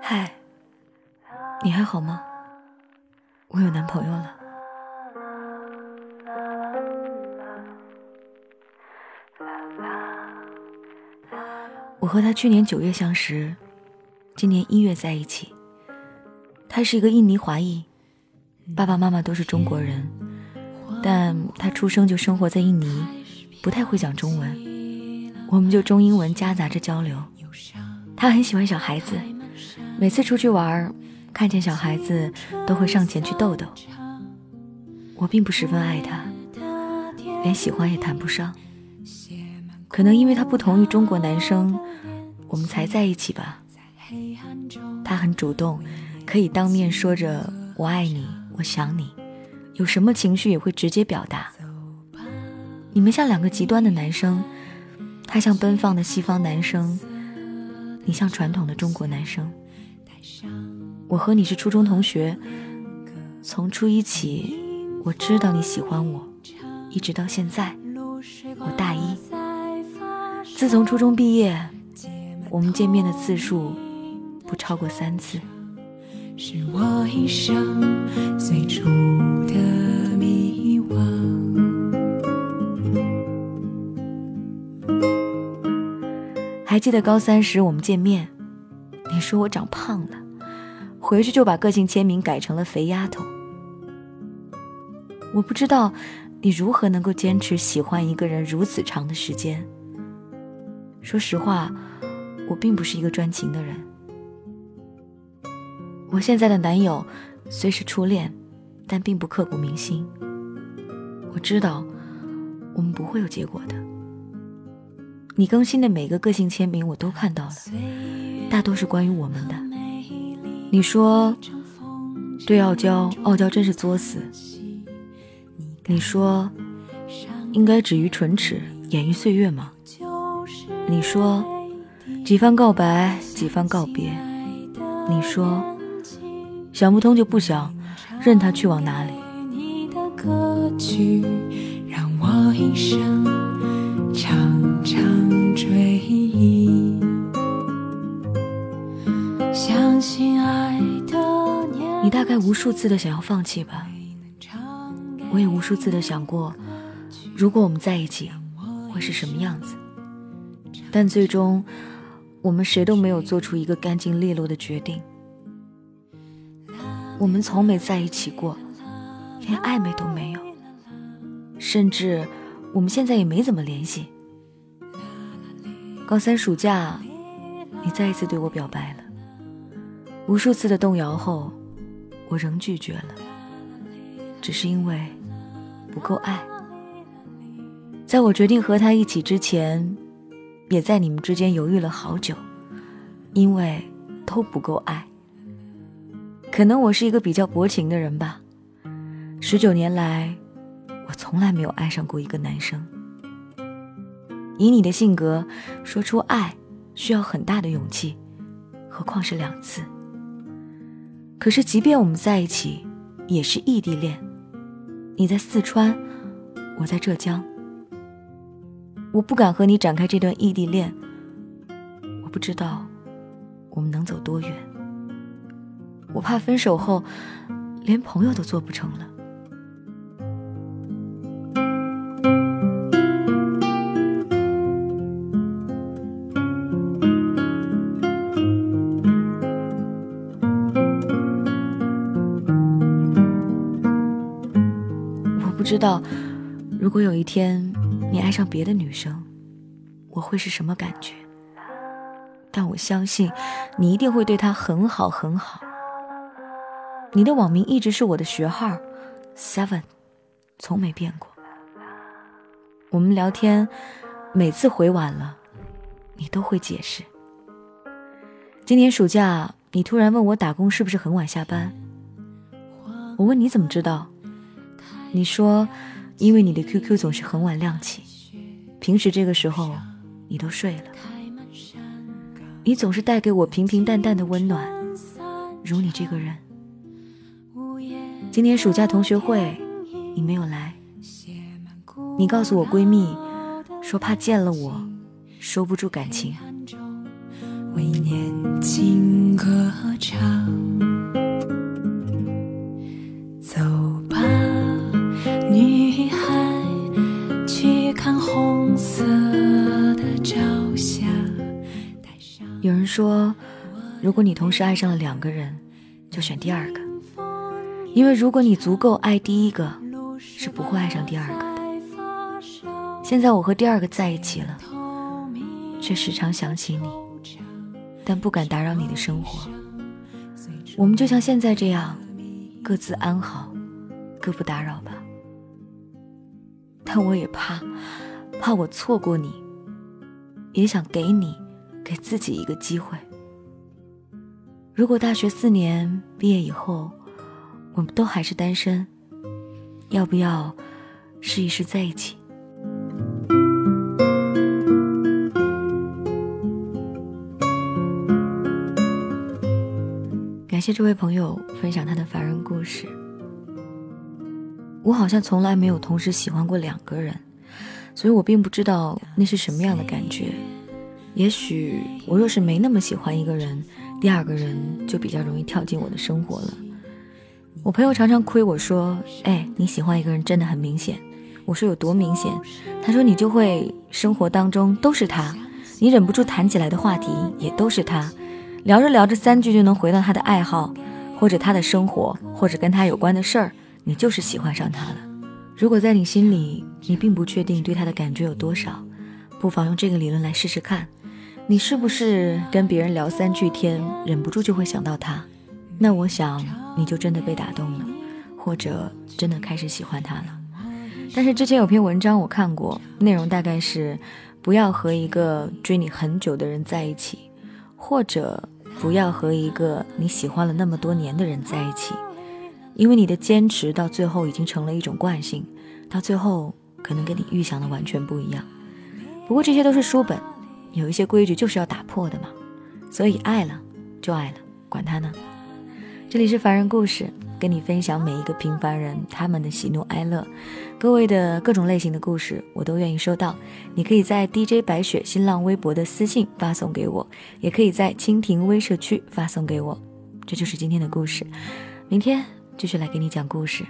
嗨，你还好吗？我有男朋友了。我和他去年九月相识，今年一月在一起。他是一个印尼华裔，爸爸妈妈都是中国人，但他出生就生活在印尼，不太会讲中文，我们就中英文夹杂着交流。他很喜欢小孩子，每次出去玩，看见小孩子都会上前去逗逗。我并不十分爱他，连喜欢也谈不上。可能因为他不同于中国男生，我们才在一起吧。他很主动。可以当面说着“我爱你，我想你”，有什么情绪也会直接表达。你们像两个极端的男生，他像奔放的西方男生，你像传统的中国男生。我和你是初中同学，从初一起我知道你喜欢我，一直到现在，我大一。自从初中毕业，我们见面的次数不超过三次。是我一生最初的还记得高三时我们见面，你说我长胖了，回去就把个性签名改成了肥丫头。我不知道你如何能够坚持喜欢一个人如此长的时间。说实话，我并不是一个专情的人。我现在的男友虽是初恋，但并不刻骨铭心。我知道我们不会有结果的。你更新的每个个性签名我都看到了，大多是关于我们的。你说对傲娇，傲娇真是作死。你说应该止于唇齿，掩于岁月吗？你说几番告白，几番告别。你说。想不通就不想，任他去往哪里。你大概无数次的想要放弃吧，我也无数次的想过，如果我们在一起会是什么样子。但最终，我们谁都没有做出一个干净利落的决定。我们从没在一起过，连暧昧都没有，甚至我们现在也没怎么联系。高三暑假，你再一次对我表白了，无数次的动摇后，我仍拒绝了，只是因为不够爱。在我决定和他一起之前，也在你们之间犹豫了好久，因为都不够爱。可能我是一个比较薄情的人吧，十九年来，我从来没有爱上过一个男生。以你的性格，说出爱需要很大的勇气，何况是两次。可是，即便我们在一起，也是异地恋。你在四川，我在浙江，我不敢和你展开这段异地恋。我不知道我们能走多远。我怕分手后，连朋友都做不成了。知道，如果有一天你爱上别的女生，我会是什么感觉？但我相信，你一定会对她很好，很好。你的网名一直是我的学号，seven，从没变过。我们聊天，每次回晚了，你都会解释。今年暑假，你突然问我打工是不是很晚下班？我问你怎么知道？你说，因为你的 QQ 总是很晚亮起，平时这个时候你都睡了。你总是带给我平平淡淡的温暖，如你这个人。今年暑假同学会，你没有来。你告诉我闺蜜，说怕见了我，收不住感情。为年轻歌唱。说，如果你同时爱上了两个人，就选第二个，因为如果你足够爱第一个，是不会爱上第二个的。现在我和第二个在一起了，却时常想起你，但不敢打扰你的生活。我们就像现在这样，各自安好，各不打扰吧。但我也怕，怕我错过你，也想给你。给自己一个机会。如果大学四年毕业以后，我们都还是单身，要不要试一试在一起？感谢这位朋友分享他的凡人故事。我好像从来没有同时喜欢过两个人，所以我并不知道那是什么样的感觉。也许我若是没那么喜欢一个人，第二个人就比较容易跳进我的生活了。我朋友常常亏我说：“哎，你喜欢一个人真的很明显。”我说：“有多明显？”他说：“你就会生活当中都是他，你忍不住谈起来的话题也都是他，聊着聊着三句就能回到他的爱好，或者他的生活，或者跟他有关的事儿，你就是喜欢上他了。如果在你心里你并不确定对他的感觉有多少，不妨用这个理论来试试看。”你是不是跟别人聊三句天，忍不住就会想到他？那我想你就真的被打动了，或者真的开始喜欢他了。但是之前有篇文章我看过，内容大概是：不要和一个追你很久的人在一起，或者不要和一个你喜欢了那么多年的人在一起，因为你的坚持到最后已经成了一种惯性，到最后可能跟你预想的完全不一样。不过这些都是书本。有一些规矩就是要打破的嘛，所以爱了就爱了，管他呢。这里是凡人故事，跟你分享每一个平凡人他们的喜怒哀乐。各位的各种类型的故事，我都愿意收到。你可以在 DJ 白雪新浪微博的私信发送给我，也可以在蜻蜓微社区发送给我。这就是今天的故事，明天继续来给你讲故事。